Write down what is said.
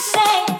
say.